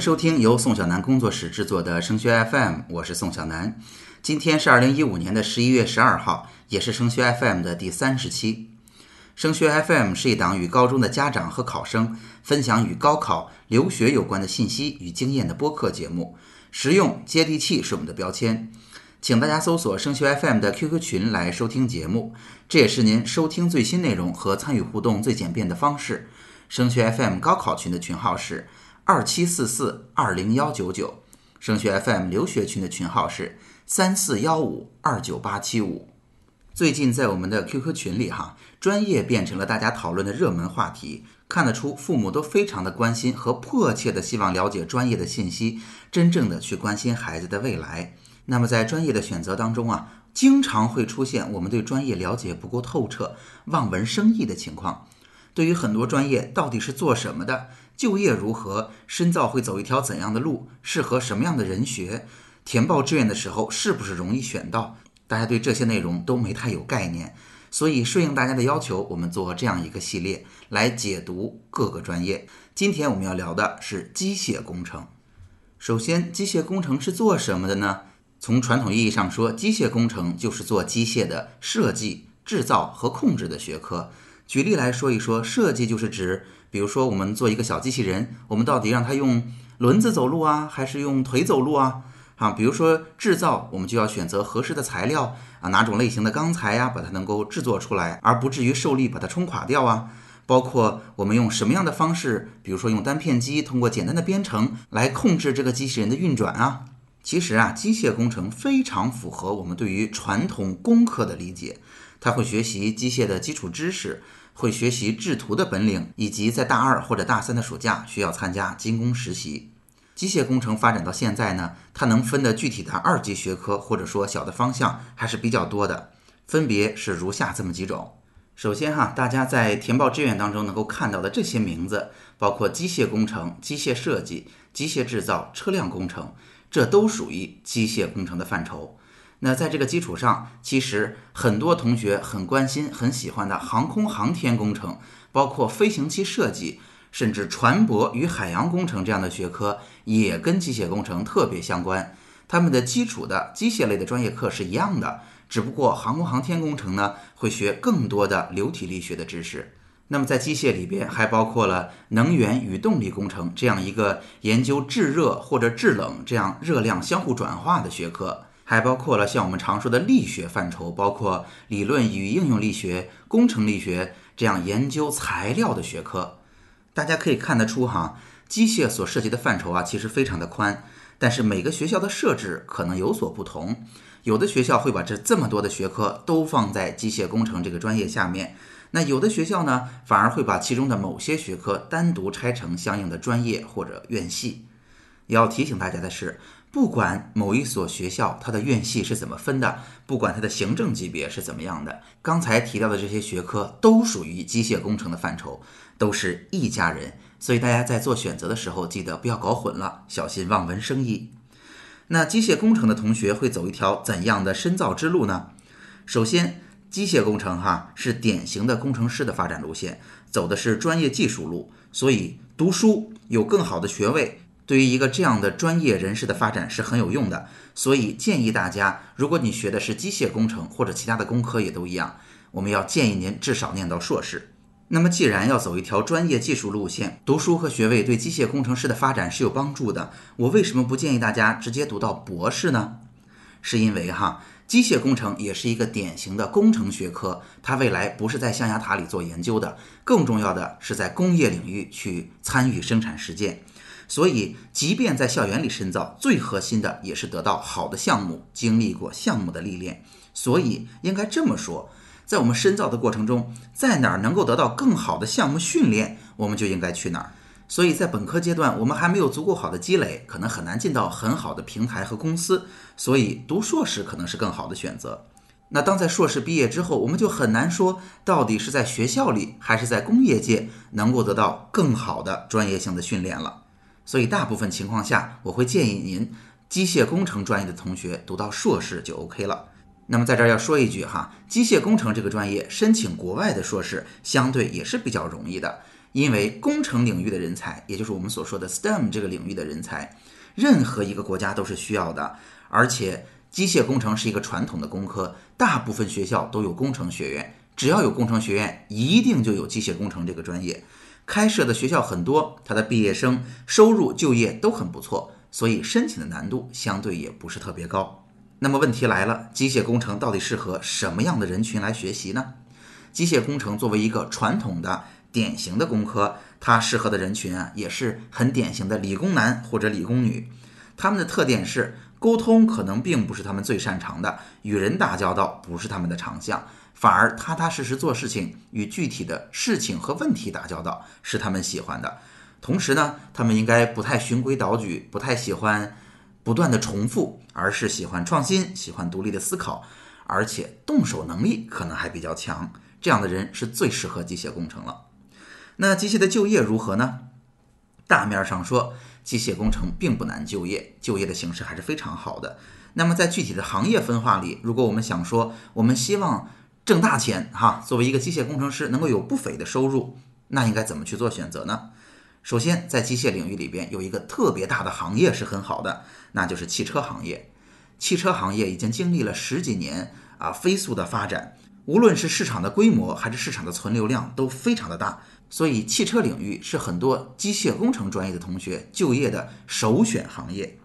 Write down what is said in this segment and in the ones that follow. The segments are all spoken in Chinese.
收听由宋小南工作室制作的升学 FM，我是宋小南。今天是二零一五年的十一月十二号，也是升学 FM 的第三十期。升学 FM 是一档与高中的家长和考生分享与高考、留学有关的信息与经验的播客节目，实用接地气是我们的标签。请大家搜索升学 FM 的 QQ 群来收听节目，这也是您收听最新内容和参与互动最简便的方式。升学 FM 高考群的群号是。二七四四二零幺九九，升学 FM 留学群的群号是三四幺五二九八七五。最近在我们的 QQ 群里，哈，专业变成了大家讨论的热门话题，看得出父母都非常的关心和迫切的希望了解专业的信息，真正的去关心孩子的未来。那么在专业的选择当中啊，经常会出现我们对专业了解不够透彻、望文生义的情况。对于很多专业到底是做什么的？就业如何？深造会走一条怎样的路？适合什么样的人学？填报志愿的时候是不是容易选到？大家对这些内容都没太有概念，所以顺应大家的要求，我们做这样一个系列来解读各个专业。今天我们要聊的是机械工程。首先，机械工程是做什么的呢？从传统意义上说，机械工程就是做机械的设计、制造和控制的学科。举例来说一说，设计就是指。比如说，我们做一个小机器人，我们到底让它用轮子走路啊，还是用腿走路啊？啊，比如说制造，我们就要选择合适的材料啊，哪种类型的钢材呀，把它能够制作出来，而不至于受力把它冲垮掉啊。包括我们用什么样的方式，比如说用单片机，通过简单的编程来控制这个机器人的运转啊。其实啊，机械工程非常符合我们对于传统工科的理解，它会学习机械的基础知识。会学习制图的本领，以及在大二或者大三的暑假需要参加精工实习。机械工程发展到现在呢，它能分的具体的二级学科或者说小的方向还是比较多的，分别是如下这么几种。首先哈，大家在填报志愿当中能够看到的这些名字，包括机械工程、机械设计、机械制造、车辆工程，这都属于机械工程的范畴。那在这个基础上，其实很多同学很关心、很喜欢的航空航天工程，包括飞行器设计，甚至船舶与海洋工程这样的学科，也跟机械工程特别相关。他们的基础的机械类的专业课是一样的，只不过航空航天工程呢，会学更多的流体力学的知识。那么在机械里边，还包括了能源与动力工程这样一个研究制热或者制冷这样热量相互转化的学科。还包括了像我们常说的力学范畴，包括理论与应用力学、工程力学这样研究材料的学科。大家可以看得出，哈，机械所涉及的范畴啊，其实非常的宽。但是每个学校的设置可能有所不同，有的学校会把这这么多的学科都放在机械工程这个专业下面，那有的学校呢，反而会把其中的某些学科单独拆成相应的专业或者院系。要提醒大家的是。不管某一所学校它的院系是怎么分的，不管它的行政级别是怎么样的，刚才提到的这些学科都属于机械工程的范畴，都是一家人。所以大家在做选择的时候，记得不要搞混了，小心望文生义。那机械工程的同学会走一条怎样的深造之路呢？首先，机械工程哈是典型的工程师的发展路线，走的是专业技术路，所以读书有更好的学位。对于一个这样的专业人士的发展是很有用的，所以建议大家，如果你学的是机械工程或者其他的工科也都一样，我们要建议您至少念到硕士。那么既然要走一条专业技术路线，读书和学位对机械工程师的发展是有帮助的，我为什么不建议大家直接读到博士呢？是因为哈，机械工程也是一个典型的工程学科，它未来不是在象牙塔里做研究的，更重要的是在工业领域去参与生产实践。所以，即便在校园里深造，最核心的也是得到好的项目，经历过项目的历练。所以，应该这么说，在我们深造的过程中，在哪儿能够得到更好的项目训练，我们就应该去哪儿。所以在本科阶段，我们还没有足够好的积累，可能很难进到很好的平台和公司。所以，读硕士可能是更好的选择。那当在硕士毕业之后，我们就很难说到底是在学校里还是在工业界能够得到更好的专业性的训练了。所以，大部分情况下，我会建议您机械工程专业的同学读到硕士就 OK 了。那么，在这儿要说一句哈，机械工程这个专业申请国外的硕士相对也是比较容易的，因为工程领域的人才，也就是我们所说的 STEM 这个领域的人才，任何一个国家都是需要的。而且，机械工程是一个传统的工科，大部分学校都有工程学院，只要有工程学院，一定就有机械工程这个专业。开设的学校很多，它的毕业生收入、就业都很不错，所以申请的难度相对也不是特别高。那么问题来了，机械工程到底适合什么样的人群来学习呢？机械工程作为一个传统的、典型的工科，它适合的人群啊，也是很典型的理工男或者理工女。他们的特点是沟通可能并不是他们最擅长的，与人打交道不是他们的长项，反而踏踏实实做事情，与具体的事情和问题打交道是他们喜欢的。同时呢，他们应该不太循规蹈矩，不太喜欢。不断的重复，而是喜欢创新，喜欢独立的思考，而且动手能力可能还比较强。这样的人是最适合机械工程了。那机械的就业如何呢？大面上说，机械工程并不难就业，就业的形势还是非常好的。那么在具体的行业分化里，如果我们想说，我们希望挣大钱哈，作为一个机械工程师能够有不菲的收入，那应该怎么去做选择呢？首先，在机械领域里边有一个特别大的行业是很好的，那就是汽车行业。汽车行业已经经历了十几年啊飞速的发展，无论是市场的规模还是市场的存留量都非常的大，所以汽车领域是很多机械工程专业的同学就业的首选行业。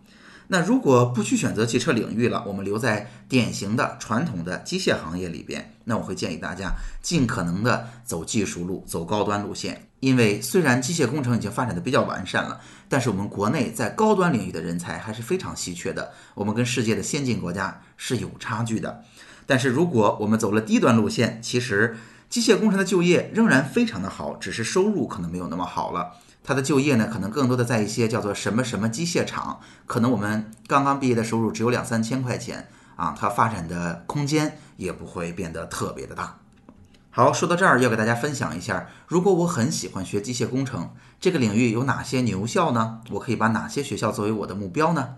那如果不去选择汽车领域了，我们留在典型的传统的机械行业里边，那我会建议大家尽可能的走技术路，走高端路线。因为虽然机械工程已经发展的比较完善了，但是我们国内在高端领域的人才还是非常稀缺的，我们跟世界的先进国家是有差距的。但是如果我们走了低端路线，其实机械工程的就业仍然非常的好，只是收入可能没有那么好了。它的就业呢，可能更多的在一些叫做什么什么机械厂，可能我们刚刚毕业的收入只有两三千块钱啊，它发展的空间也不会变得特别的大。好，说到这儿要给大家分享一下，如果我很喜欢学机械工程这个领域，有哪些牛校呢？我可以把哪些学校作为我的目标呢？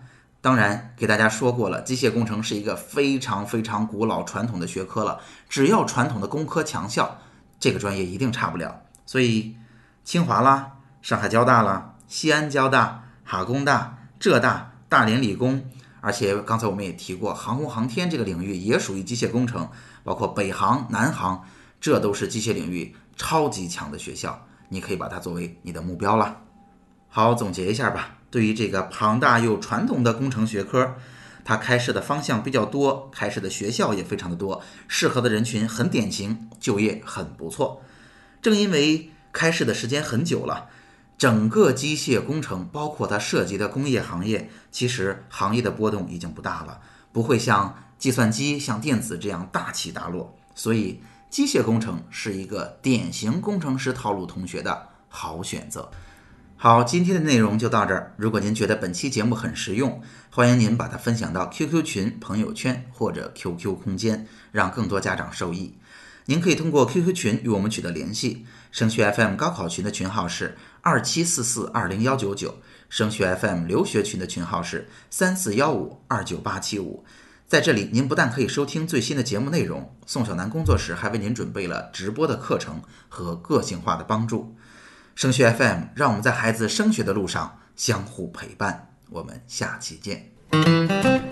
当然，给大家说过了，机械工程是一个非常非常古老传统的学科了，只要传统的工科强校，这个专业一定差不了。所以，清华啦。上海交大啦，西安交大、哈工大、浙大、大连理工，而且刚才我们也提过，航空航天这个领域也属于机械工程，包括北航、南航，这都是机械领域超级强的学校，你可以把它作为你的目标了。好，总结一下吧，对于这个庞大又传统的工程学科，它开设的方向比较多，开设的学校也非常的多，适合的人群很典型，就业很不错。正因为开设的时间很久了。整个机械工程，包括它涉及的工业行业，其实行业的波动已经不大了，不会像计算机、像电子这样大起大落。所以，机械工程是一个典型工程师套路同学的好选择。好，今天的内容就到这儿。如果您觉得本期节目很实用，欢迎您把它分享到 QQ 群、朋友圈或者 QQ 空间，让更多家长受益。您可以通过 QQ 群与我们取得联系。升学 FM 高考群的群号是二七四四二零幺九九，升学 FM 留学群的群号是三四幺五二九八七五。在这里，您不但可以收听最新的节目内容，宋小南工作室还为您准备了直播的课程和个性化的帮助。升学 FM 让我们在孩子升学的路上相互陪伴。我们下期见。